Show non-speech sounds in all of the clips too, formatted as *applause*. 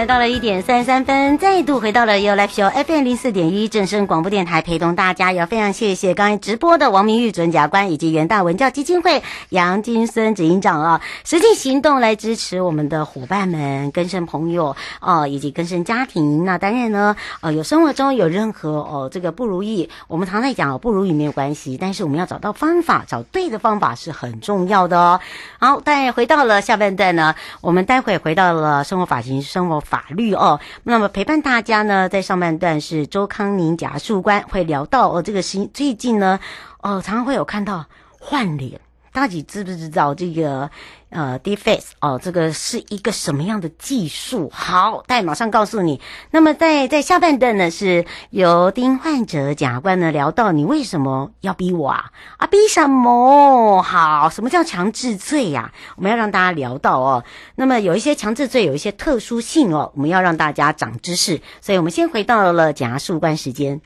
来到了一点三十三分，再度回到了 You Live Show FM 零四点一正声广播电台，陪同大家，也非常谢谢刚才直播的王明玉准甲官以及元大文教基金会杨金森执行长啊，实际行动来支持我们的伙伴们、更生朋友哦、啊，以及更生家庭。那当然呢，呃，有生活中有任何哦这个不如意，我们常在讲哦不如意没有关系，但是我们要找到方法，找对的方法是很重要的哦。好，但回到了下半段呢，我们待会回到了生活法庭生活。法律哦，那么陪伴大家呢，在上半段是周康宁假诉官会聊到哦，这个新最近呢，哦，常常会有看到换脸。大家知不知道这个呃，deface 哦，这个是一个什么样的技术？好，待马上告诉你。那么在在下半段呢，是由丁患者检察官呢聊到你为什么要逼我啊？啊，逼什么？好，什么叫强制罪呀？我们要让大家聊到哦。那么有一些强制罪有一些特殊性哦，我们要让大家长知识。所以我们先回到了检察事务官时间。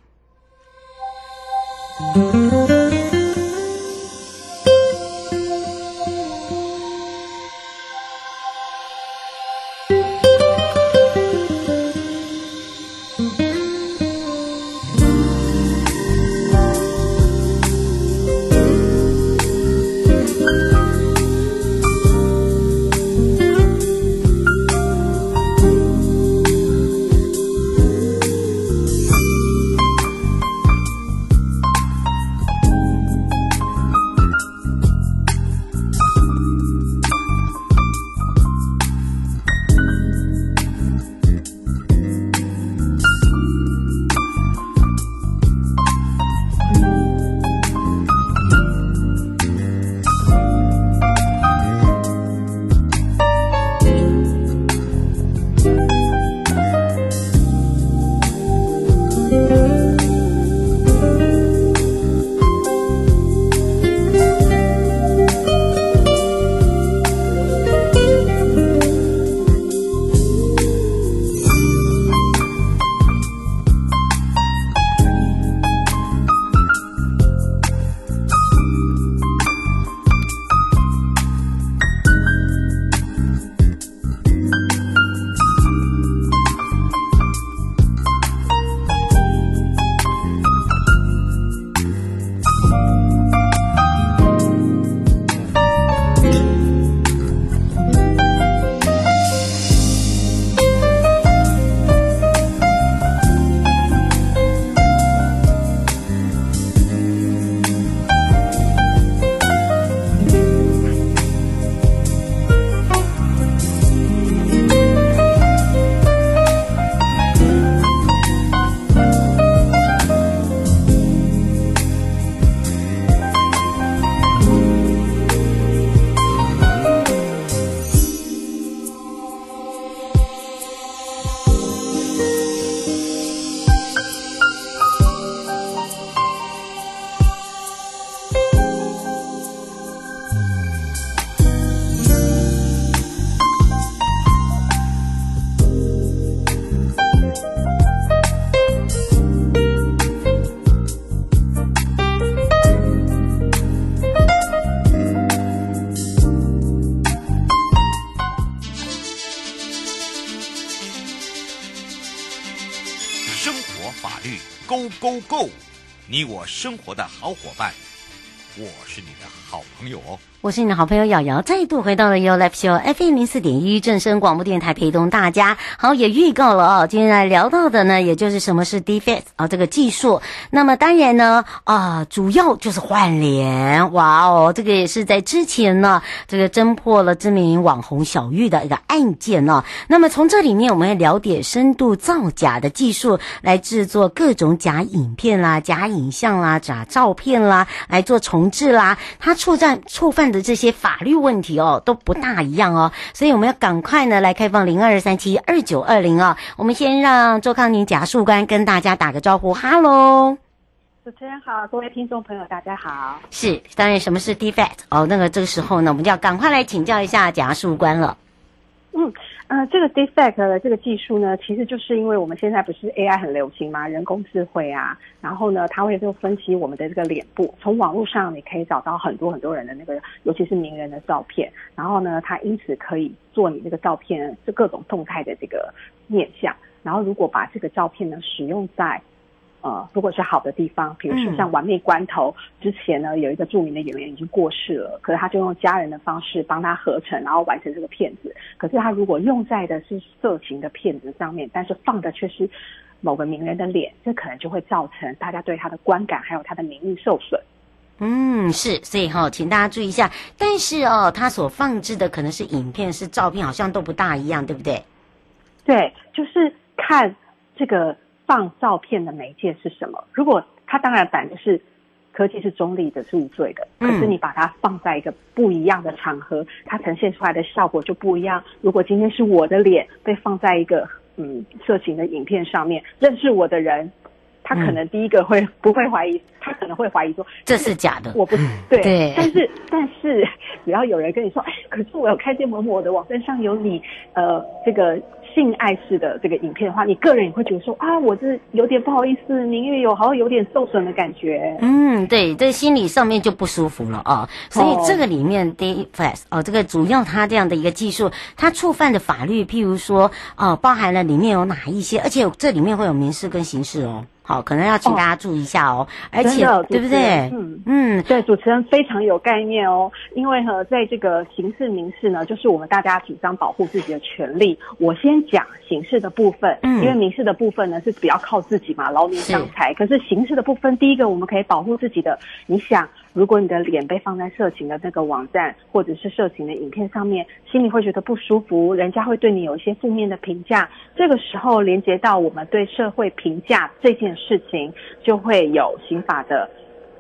Go Go，你我生活的好伙伴，我是你的好朋友哦。我是你的好朋友瑶瑶，再度回到了 Your Life Show FM 零四点一正声广播电台，陪同大家。好，也预告了哦，今天来聊到的呢，也就是什么是 Defect 啊、哦，这个技术。那么当然呢，啊、主要就是换脸。哇哦，这个也是在之前呢，这个侦破了知名网红小玉的一个案件呢、哦。那么从这里面，我们要了解深度造假的技术，来制作各种假影片啦、假影像啦、假照片啦，来做重制啦。它触犯触犯。的这些法律问题哦都不大一样哦，所以我们要赶快呢来开放零二三七二九二零哦。我们先让周康宁贾树官跟大家打个招呼，哈喽，主持人好，各位听众朋友大家好。是，当然什么是 defect 哦？那个这个时候呢，我们就要赶快来请教一下贾树官了。嗯。呃，这个 defect 的这个技术呢，其实就是因为我们现在不是 AI 很流行吗？人工智慧啊，然后呢，它会就分析我们的这个脸部，从网络上你可以找到很多很多人的那个，尤其是名人的照片，然后呢，它因此可以做你这个照片这各种动态的这个面相，然后如果把这个照片呢使用在呃，如果是好的地方，比如说像《完美关头》之前呢，有一个著名的演员已经过世了，可是他就用家人的方式帮他合成，然后完成这个片子。可是他如果用在的是色情的片子上面，但是放的却是某个名人的脸，这可能就会造成大家对他的观感还有他的名誉受损。嗯，是，所以哈、哦，请大家注意一下。但是哦，他所放置的可能是影片，是照片，好像都不大一样，对不对？对，就是看这个。放照片的媒介是什么？如果它当然反的是科技是中立的，是无罪的。可是你把它放在一个不一样的场合，它呈现出来的效果就不一样。如果今天是我的脸被放在一个嗯色情的影片上面，认识我的人，他可能第一个会不会怀疑？他可能会怀疑说这是假的。我不是对，对，但是但是只要有人跟你说，哎，可是我有看见某某的网站上有你呃这个。性爱式的这个影片的话，你个人也会觉得说啊，我这有点不好意思，名誉有好像有点受损的感觉。嗯，对，这心理上面就不舒服了啊。所以这个里面 d a f a s 哦，这个主要它这样的一个技术，它触犯的法律，譬如说哦，包含了里面有哪一些，而且这里面会有民事跟刑事哦。好，可能要请大家注意一下哦，哦而且对不对？嗯嗯，对，主持人非常有概念哦。因为呢，在这个刑事、民事呢，就是我们大家主张保护自己的权利。我先讲刑事的部分，嗯，因为民事的部分呢是比较靠自己嘛，劳民伤财。可是刑事的部分，第一个我们可以保护自己的，你想。如果你的脸被放在色情的那个网站，或者是色情的影片上面，心里会觉得不舒服，人家会对你有一些负面的评价。这个时候连接到我们对社会评价这件事情，就会有刑法的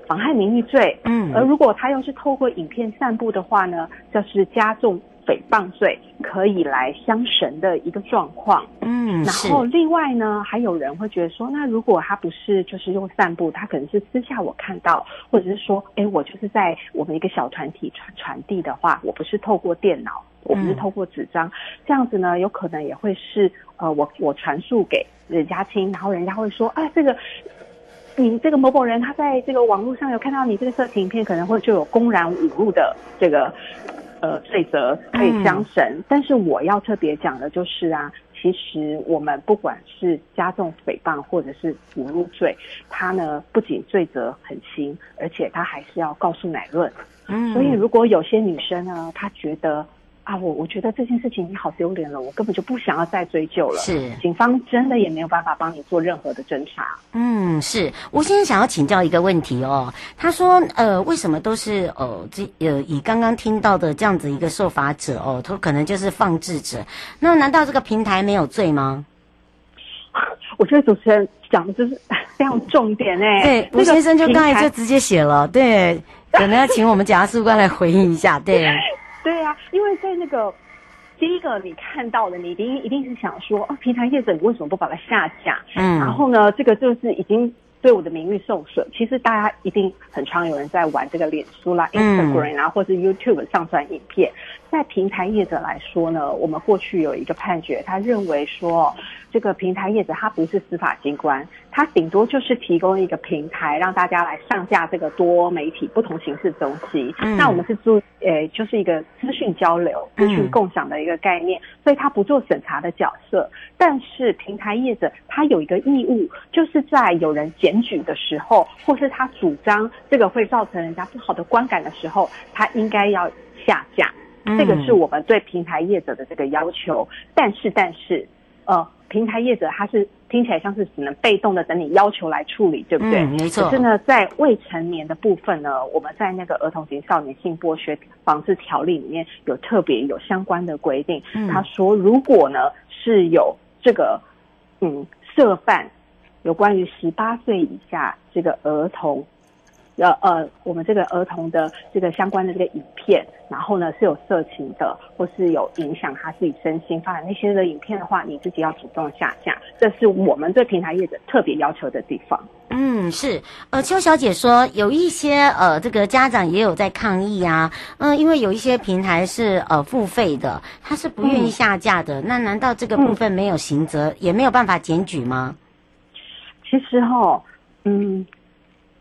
妨害名誉罪。嗯，而如果他又是透过影片散布的话呢，就是加重。诽谤罪可以来相绳的一个状况，嗯，然后另外呢，还有人会觉得说，那如果他不是就是用散布，他可能是私下我看到，或者是说，哎，我就是在我们一个小团体传传递的话，我不是透过电脑，我不是透过纸张，嗯，这样子呢，有可能也会是呃，我我传述给人家听，然后人家会说，啊，这个你这个某某人他在这个网络上有看到你这个色情影片，可能会就有公然侮辱的这个。呃，罪责可以相绳，嗯，但是我要特别讲的就是啊，其实我们不管是加重诽谤或者是侮辱罪，它呢不仅罪责很轻，而且它还是要告诉乃论。嗯，所以如果有些女生呢，她觉得。啊，我我觉得这件事情已经好丢脸了，我根本就不想要再追究了。是，警方真的也没有办法帮你做任何的侦查。嗯，是我先生想要请教一个问题哦。他说，呃，为什么都是哦这呃以刚刚听到的这样子一个受罚者哦，他可能就是放置者。那难道这个平台没有罪吗？*laughs* 我觉得主持人讲的就是非常重点哎。对，吴先生就刚才就直接写了，对，可能要请我们检察官来回应一下，对。*laughs* 对、啊，因为在那个第一个你看到的，你一定一定是想说，哦，平台业者你为什么不把它下架？嗯，然后呢，这个就是已经对我的名誉受损。其实大家一定很常有人在玩这个脸书啦、Instagram 啊，或是 YouTube 上传影片，在平台业者来说呢，我们过去有一个判决，他认为说，这个平台业者他不是司法机关，他顶多就是提供一个平台，让大家来上架这个多媒体不同形式的东西。嗯、那我们是做，呃，就是一个资讯交流、资讯共享的一个概念，嗯、所以他不做审查的角色。但是平台业者他有一个义务，就是在有人检举的时候，或是他主张这个会造成人家不好的观感的时候，他应该要下架。这个是我们对平台业者的这个要求，但是但是，呃，平台业者他是听起来像是只能被动的等你要求来处理，对不对？嗯，没错。可是呢，在未成年的部分呢，我们在那个《儿童及少年性剥削防治条例》里面有特别有相关的规定，嗯，他说如果呢是有这个嗯涉犯有关于十八岁以下这个儿童。呃呃，我们这个儿童的这个相关的这个影片，然后呢是有色情的，或是有影响他自己身心发展那些的影片的话，你自己要主动下架，这是我们对平台业者特别要求的地方。嗯，是。呃，邱小姐说有一些呃这个家长也有在抗议啊，嗯、呃，因为有一些平台是呃付费的，他是不愿意下架的，嗯、那难道这个部分没有刑责，嗯、也没有办法检举吗？其实哈，嗯。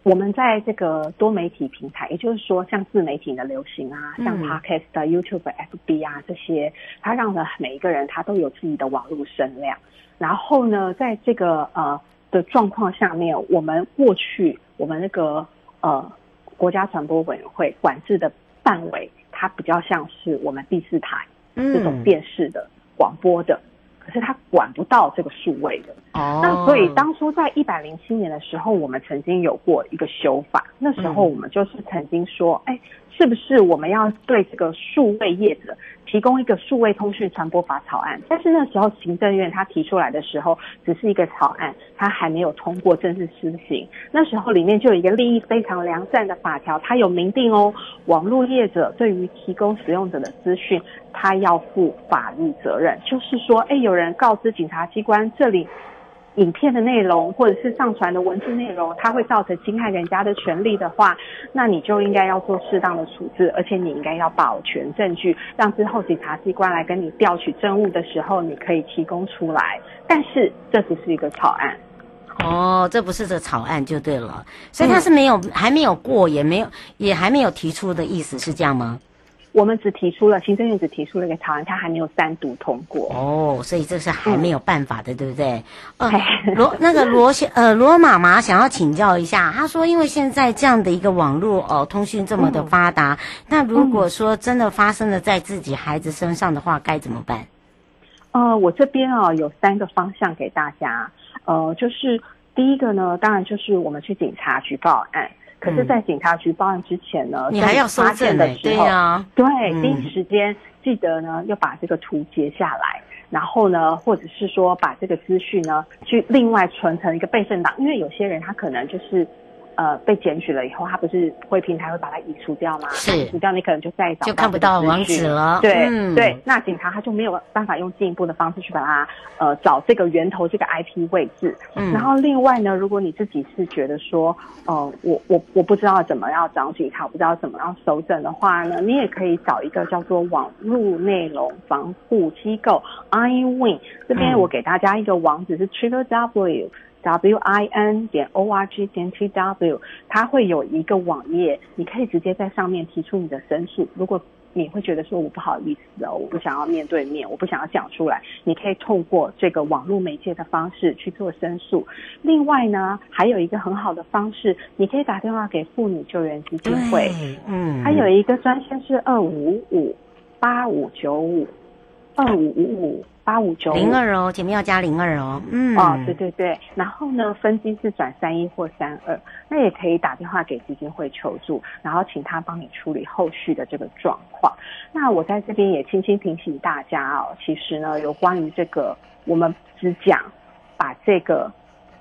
我们在这个多媒体平台，也就是说，像自媒体的流行啊，像 Podcast、YouTube、FB 啊这些，它让的每一个人他都有自己的网络声量。然后呢，在这个呃的状况下面，我们过去我们那个呃国家传播委员会管制的范围，它比较像是我们第四台这种电视的广播的。可是他管不到这个数位的哦，那所以当初在一百零七年的时候，我们曾经有过一个修法，那时候我们就是曾经说，哎，是不是我们要对这个数位业者提供一个数位通讯传播法草案？但是那时候行政院他提出来的时候，只是一个草案，他还没有通过正式施行。那时候里面就有一个利益非常良善的法条，它有明定哦，网络业者对于提供使用者的资讯。他要负法律责任，就是说，哎，有人告知警察机关，这里影片的内容或者是上传的文字内容，它会造成侵害人家的权利的话，那你就应该要做适当的处置，而且你应该要保全证据，让之后警察机关来跟你调取证物的时候，你可以提供出来。但是这只是一个草案，哦，这不是这草案就对了，所以他是没有、还没有过，也没有也还没有提出的意思是这样吗？我们只提出了行政院只提出了一个草案，它还没有三读通过哦，所以这是还没有办法的，嗯、对不对？呃，罗那个罗先呃罗妈妈想要请教一下，她说，因为现在这样的一个网络哦、呃、通讯这么的发达，嗯、那如果说真的发生了在自己孩子身上的话，该怎么办？呃，我这边啊、哦、有三个方向给大家，呃，就是第一个呢，当然就是我们去警察局报案。可是，在警察局报案之前呢，你还要收证的时候，对啊，对，第一时间记得呢，要把这个图截下来，然后呢，或者是说把这个资讯呢，去另外存成一个备份档，因为有些人他可能就是。呃，被检举了以后，他不是会平台会把它移除掉吗？是，移除掉你可能就再找就看不到网址了。对、嗯、对，那警察他就没有办法用进一步的方式去把它呃找这个源头这个 IP 位置。嗯，然后另外呢，如果你自己是觉得说，呃，我我我不知道怎么要找警察，我不知道怎么样搜证的话呢，你也可以找一个叫做网络内容防护机构 iWin 这边，我给大家一个网址是 triple w。W i n 点 o r g 点 t w，它会有一个网页，你可以直接在上面提出你的申诉。如果你会觉得说我不好意思哦，我不想要面对面，我不想要讲出来，你可以透过这个网络媒介的方式去做申诉。另外呢，还有一个很好的方式，你可以打电话给妇女救援基金会，嗯，它有一个专线是二五五八五九五二五五五。八五九零二哦，前面要加零二哦。嗯，哦，对对对，然后呢，分机是转三一或三二，那也可以打电话给基金会求助，然后请他帮你处理后续的这个状况。那我在这边也轻轻提醒大家哦，其实呢，有关于这个，我们只讲把这个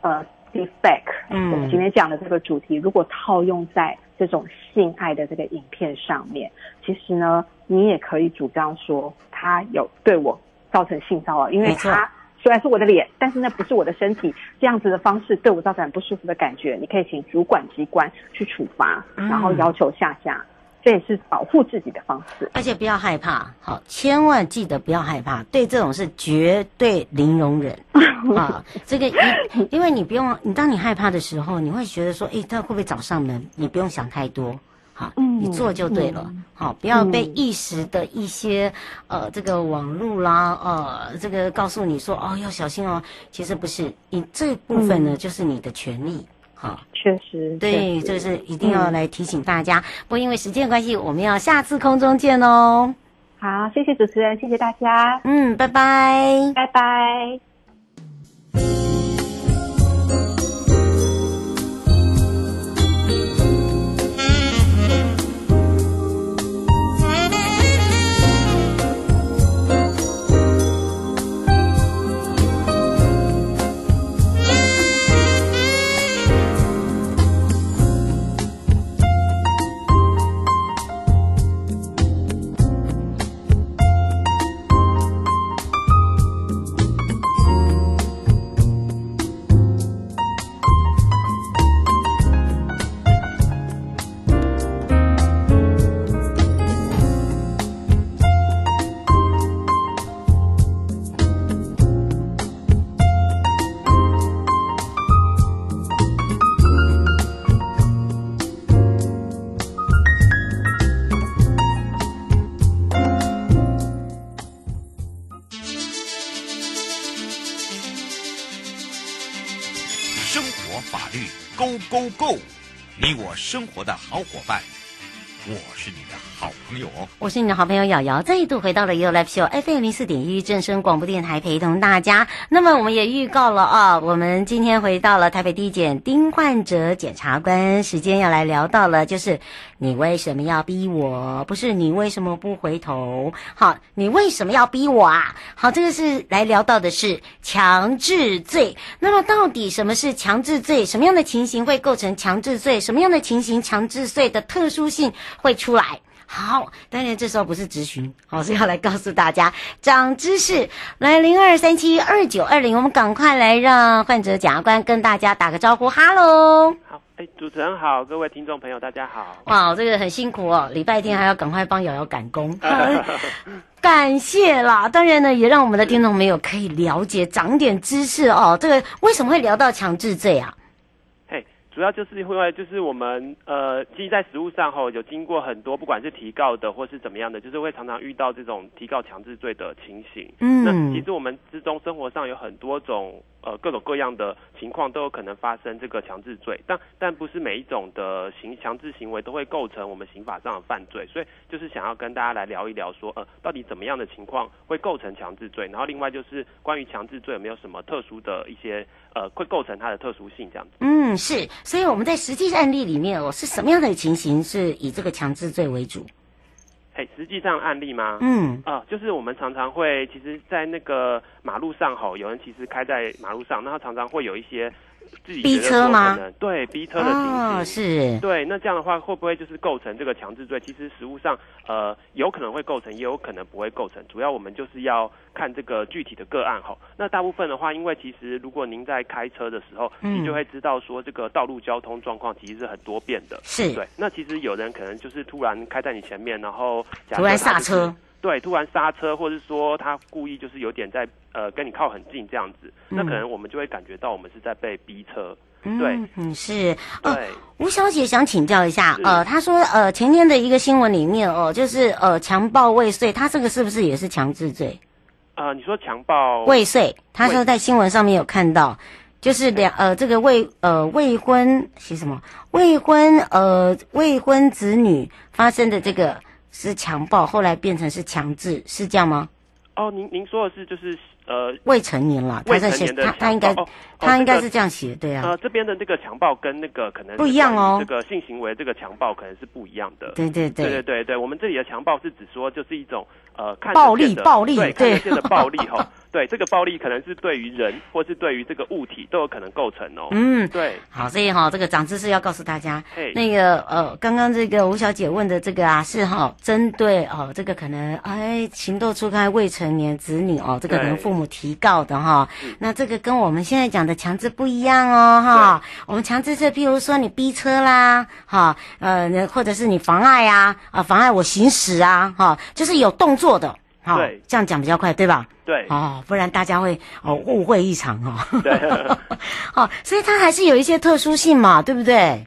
呃 defect，嗯，我们今天讲的这个主题，如果套用在这种性爱的这个影片上面，其实呢，你也可以主张说他有对我。造成性骚扰，因为他虽然是我的脸，但是那不是我的身体，这样子的方式对我造成很不舒服的感觉。你可以请主管机关去处罚，然后要求下架。这也是保护自己的方式。而且不要害怕，好，千万记得不要害怕，对这种事绝对零容忍 *laughs* 啊！这个因因为你不用，你当你害怕的时候，你会觉得说，诶，他会不会找上门？你不用想太多。好，你做就对了。嗯、好，不要被一时的一些、嗯、呃这个网络啦，呃这个告诉你说哦要小心哦。其实不是，你这部分呢、嗯、就是你的权利。好，确实，对，这是一定要来提醒大家。嗯、不过因为时间关系，我们要下次空中见哦。好，谢谢主持人，谢谢大家。嗯，拜拜，拜拜。Go Go，你我生活的好伙伴，我是你的朋友。我是你的好朋友瑶瑶，再一度回到了 You Live Show FM 零四点一正声广播电台，陪同大家。那么我们也预告了啊，我们今天回到了台北地检丁患者检察官，时间要来聊到了，就是。你为什么要逼我？不是你为什么不回头？好，你为什么要逼我啊？好，这个是来聊到的是强制罪。那么到底什么是强制罪？什么样的情形会构成强制罪？什么样的情形强制罪？的特殊性会出来？好，当然这时候不是咨询，好，是要来告诉大家长知识。来零二三七二九二零，我们赶快来让患者检察官跟大家打个招呼，哈喽。好。主持人好，各位听众朋友，大家好。哇，这个很辛苦哦，礼拜天还要赶快帮瑶瑶赶工，*laughs* 感谢啦。当然呢，也让我们的听众朋友可以了解、长点知识哦。这个为什么会聊到强制罪啊？嘿，主要就是因为就是我们呃，其实，在实务上吼，有经过很多，不管是提告的或是怎么样的，就是会常常遇到这种提告强制罪的情形。嗯，那其实我们之中生活上有很多种。呃，各种各样的情况都有可能发生这个强制罪，但但不是每一种的行强制行为都会构成我们刑法上的犯罪，所以就是想要跟大家来聊一聊说，呃，到底怎么样的情况会构成强制罪，然后另外就是关于强制罪有没有什么特殊的一些呃，会构成它的特殊性这样子。嗯，是，所以我们在实际案例里面哦，是什么样的情形是以这个强制罪为主？嘿，实际上案例吗？嗯，啊、呃，就是我们常常会，其实，在那个马路上吼，有人其实开在马路上，那他常常会有一些。自己逼车吗？对，逼车的情形、哦、是。对，那这样的话会不会就是构成这个强制罪？其实实务上，呃，有可能会构成，也有可能不会构成。主要我们就是要看这个具体的个案吼。那大部分的话，因为其实如果您在开车的时候，嗯、你就会知道说这个道路交通状况其实是很多变的。是。对。那其实有人可能就是突然开在你前面，然后假、就是、突然刹车。对，突然刹车，或者说他故意就是有点在呃跟你靠很近这样子，嗯、那可能我们就会感觉到我们是在被逼车。对，嗯，是。呃，吴小姐想请教一下，呃，她说呃前天的一个新闻里面哦，就是呃强暴未遂，她这个是不是也是强制罪？呃，你说强暴未遂，她说在新闻上面有看到，就是两呃这个未呃未婚是什么未婚呃未婚子女发生的这个。是强暴，后来变成是强制，是这样吗？哦，您您说的是就是呃未成年了，未成年的他，他应该、哦、他应该是这样写，对啊。呃，这边的这个强暴跟那个可能不一样哦，这个性行为这个强暴可能是不一样的。对对对对对对，我们这里的强暴是指说就是一种呃看暴力暴力，对看得见的暴力哈。*laughs* 对，这个暴力可能是对于人，或是对于这个物体都有可能构成哦。嗯，对。好，所以哈、哦，这个长知识要告诉大家，那个呃，刚刚这个吴小姐问的这个啊，是哈、哦，针对哦，这个可能哎情窦初开未成年子女哦，这个可能父母提告的哈、哦。那这个跟我们现在讲的强制不一样哦，哈、哦。我们强制是，譬如说你逼车啦，哈、哦，呃，或者是你妨碍啊，啊，妨碍我行驶啊，哈、哦，就是有动作的。好，这样讲比较快，对吧？对，哦，不然大家会哦误会一场哦。对，*laughs* 哦，所以它还是有一些特殊性嘛，对不对？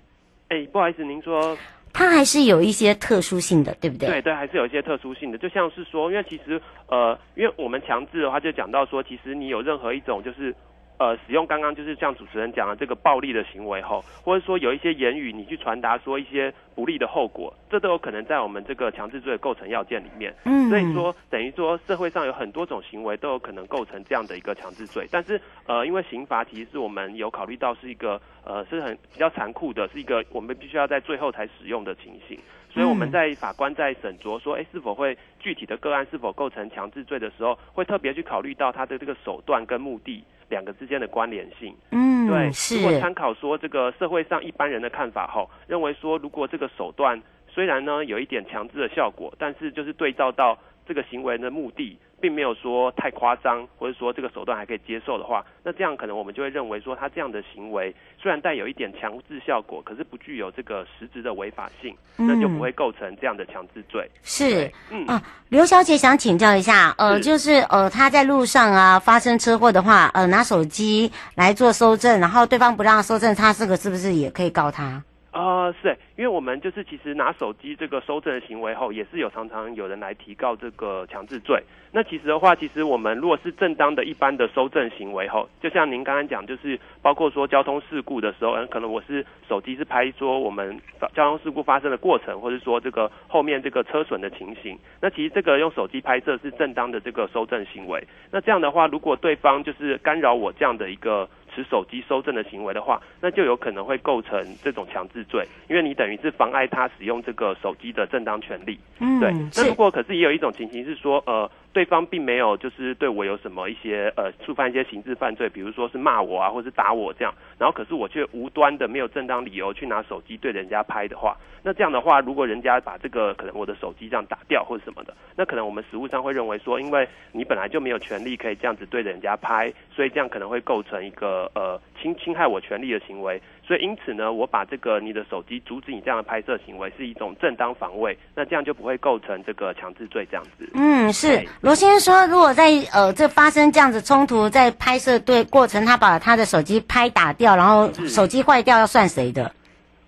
哎，不好意思，您说它还是有一些特殊性的，对不对？对对，还是有一些特殊性的，就像是说，因为其实呃，因为我们强制的话，就讲到说，其实你有任何一种就是。呃，使用刚刚就是像主持人讲的这个暴力的行为后，或者说有一些言语你去传达说一些不利的后果，这都有可能在我们这个强制罪的构成要件里面。嗯，所以说等于说社会上有很多种行为都有可能构成这样的一个强制罪。但是呃，因为刑罚其实是我们有考虑到是一个呃是很比较残酷的，是一个我们必须要在最后才使用的情形。所以我们在法官在审酌说，哎，是否会具体的个案是否构成强制罪的时候，会特别去考虑到他的这个手段跟目的。两个之间的关联性，嗯，对。是。如果参考说这个社会上一般人的看法后，认为说如果这个手段虽然呢有一点强制的效果，但是就是对照到这个行为的目的。并没有说太夸张，或者说这个手段还可以接受的话，那这样可能我们就会认为说他这样的行为虽然带有一点强制效果，可是不具有这个实质的违法性，嗯、那就不会构成这样的强制罪。是，嗯啊，刘小姐想请教一下，呃，是就是呃，他在路上啊发生车祸的话，呃，拿手机来做搜证，然后对方不让搜证，他这个是不是也可以告他？啊、呃，是，因为我们就是其实拿手机这个搜证的行为后，也是有常常有人来提告这个强制罪。那其实的话，其实我们如果是正当的一般的搜证行为后，就像您刚刚讲，就是包括说交通事故的时候，嗯，可能我是手机是拍说我们交通事故发生的过程，或者说这个后面这个车损的情形。那其实这个用手机拍摄是正当的这个搜证行为。那这样的话，如果对方就是干扰我这样的一个。持手机收证的行为的话，那就有可能会构成这种强制罪，因为你等于是妨碍他使用这个手机的正当权利。嗯，对。那如果可是也有一种情形是说，呃。对方并没有就是对我有什么一些呃触犯一些刑事犯罪，比如说是骂我啊，或是打我这样，然后可是我却无端的没有正当理由去拿手机对人家拍的话，那这样的话，如果人家把这个可能我的手机这样打掉或者什么的，那可能我们实务上会认为说，因为你本来就没有权利可以这样子对人家拍，所以这样可能会构成一个呃侵侵害我权利的行为。所以因此呢，我把这个你的手机阻止你这样的拍摄行为是一种正当防卫，那这样就不会构成这个强制罪这样子。嗯，是罗先生说，如果在呃这发生这样子冲突，在拍摄对过程，他把他的手机拍打掉，然后手机坏掉，要算谁的？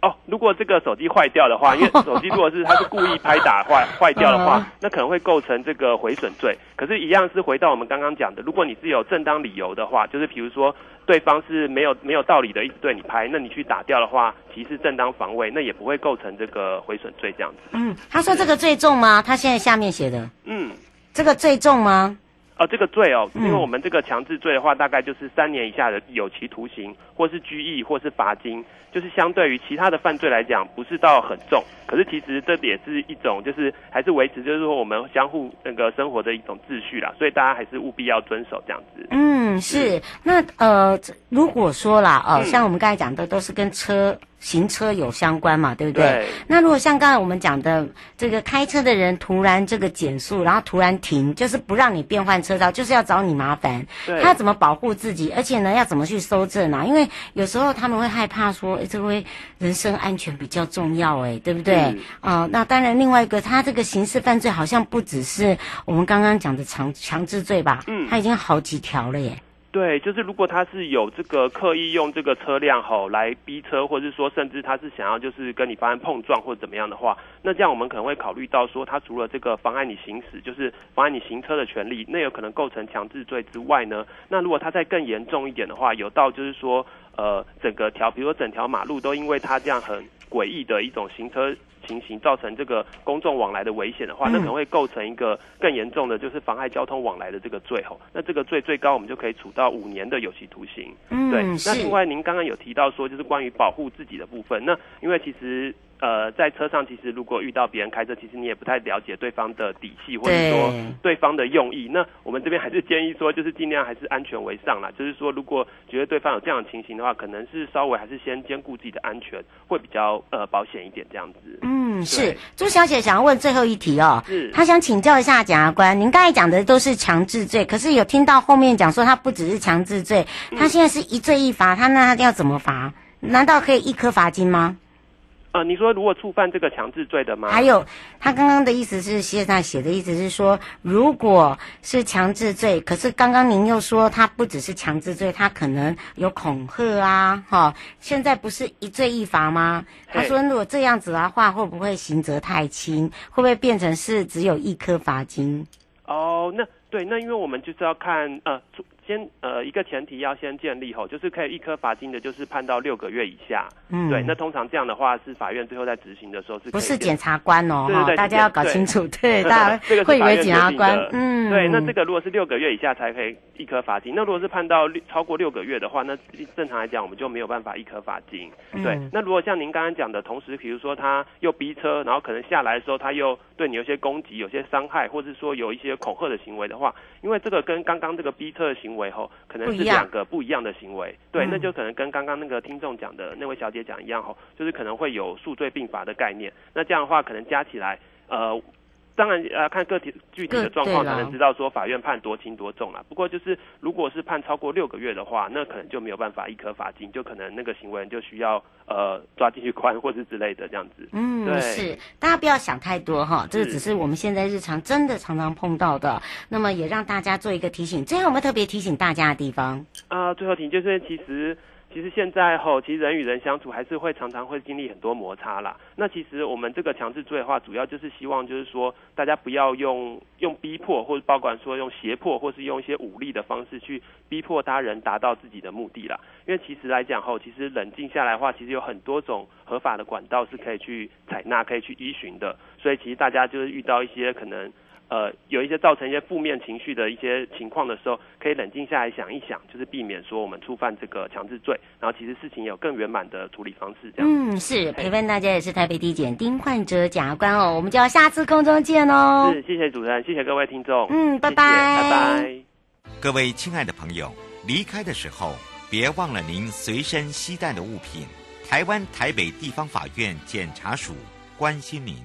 哦，如果这个手机坏掉的话，*laughs* 因为手机如果是他是故意拍打坏坏掉的话，那可能会构成这个毁损罪。可是，一样是回到我们刚刚讲的，如果你是有正当理由的话，就是比如说对方是没有没有道理的一直对你拍，那你去打掉的话，其实正当防卫，那也不会构成这个毁损罪这样子。嗯，他说这个最重吗？他现在下面写的，嗯，这个最重吗？哦，这个罪哦，因为我们这个强制罪的话，大概就是三年以下的有期徒刑，或是拘役，或是罚金，就是相对于其他的犯罪来讲，不是到很重。可是其实这也是一种，就是还是维持，就是说我们相互那个生活的一种秩序啦。所以大家还是务必要遵守这样子。嗯，是。那呃，如果说啦，哦、呃，像我们刚才讲的，都是跟车。行车有相关嘛，对不对？对。那如果像刚才我们讲的，这个开车的人突然这个减速，然后突然停，就是不让你变换车道，就是要找你麻烦。对。他要怎么保护自己？而且呢，要怎么去搜证啊？因为有时候他们会害怕说，诶，这位人身安全比较重要，诶，对不对？啊、那当然，另外一个，他这个刑事犯罪好像不只是我们刚刚讲的强强制罪吧？嗯。他已经好几条了耶。对，就是如果他是有这个刻意用这个车辆吼来逼车，或者是说甚至他是想要就是跟你发生碰撞或者怎么样的话，那这样我们可能会考虑到说，他除了这个妨碍你行驶，就是妨碍你行车的权利，那有可能构成强制罪之外呢，那如果他再更严重一点的话，有到就是说，呃，整个条，比如说整条马路都因为他这样很诡异的一种行车。情形造成这个公众往来的危险的话，那可能会构成一个更严重的，就是妨碍交通往来的这个罪吼。那这个罪最高我们就可以处到五年的有期徒刑。嗯，对。那另外您刚刚有提到说，就是关于保护自己的部分。那因为其实呃，在车上其实如果遇到别人开车，其实你也不太了解对方的底细，或者说对方的用意。那我们这边还是建议说，就是尽量还是安全为上啦。就是说，如果觉得对方有这样的情形的话，可能是稍微还是先兼顾自己的安全，会比较呃保险一点这样子。嗯，是朱小姐想要问最后一题哦，是她想请教一下检察官，您刚才讲的都是强制罪，可是有听到后面讲说他不只是强制罪，他现在是一罪一罚，他那他要怎么罚？难道可以一颗罚金吗？呃，你说如果触犯这个强制罪的吗？还有，他刚刚的意思是，现在写的意思是说，如果是强制罪，可是刚刚您又说他不只是强制罪，他可能有恐吓啊，哈，现在不是一罪一罚吗？他说，如果这样子的话，会不会刑责太轻？会不会变成是只有一颗罚金？哦，那对，那因为我们就是要看呃。先呃，一个前提要先建立吼，就是可以一颗罚金的，就是判到六个月以下。嗯，对，那通常这样的话是法院最后在执行的时候是。不是检察官哦，对对对，大家要搞清楚，对，大家 *laughs* 会以为检察官。嗯，对，那这个如果是六个月以下才可以一颗罚金，那如果是判到六超过六个月的话，那正常来讲我们就没有办法一颗罚金。对，嗯、那如果像您刚刚讲的，同时比如说他又逼车，然后可能下来的时候他又对你有些攻击、有些伤害，或者说有一些恐吓的行为的话，因为这个跟刚刚这个逼车的行为吼，可能。是两个不一样的行为，对，那就可能跟刚刚那个听众讲的那位小姐讲一样吼，就是可能会有数罪并罚的概念。那这样的话，可能加起来，呃，当然呃，看个体具体的状况才能知道说法院判多轻多重啦。不过就是如果是判超过六个月的话，那可能就没有办法一颗罚金，就可能那个行为人就需要呃抓进去关或是之类的这样子。嗯，对是，大家不要想太多哈，这个只是我们现在日常真的常常碰到的。那么也让大家做一个提醒。最后我们特别提醒大家的地方啊、呃，最后提就是其实。其实现在吼，其实人与人相处还是会常常会经历很多摩擦啦。那其实我们这个强制罪的话，主要就是希望就是说，大家不要用用逼迫，或者包括说用胁迫，或是用一些武力的方式去逼迫他人达到自己的目的啦。因为其实来讲吼，其实冷静下来的话，其实有很多种合法的管道是可以去采纳、可以去依循的。所以其实大家就是遇到一些可能。呃，有一些造成一些负面情绪的一些情况的时候，可以冷静下来想一想，就是避免说我们触犯这个强制罪，然后其实事情有更圆满的处理方式。这样，嗯，是陪伴大家也是台北地检丁焕哲检察官哦，我们就要下次空中见哦。是，谢谢主持人，谢谢各位听众。嗯，拜拜，拜拜。各位亲爱的朋友，离开的时候别忘了您随身携带的物品。台湾台北地方法院检察署关心您。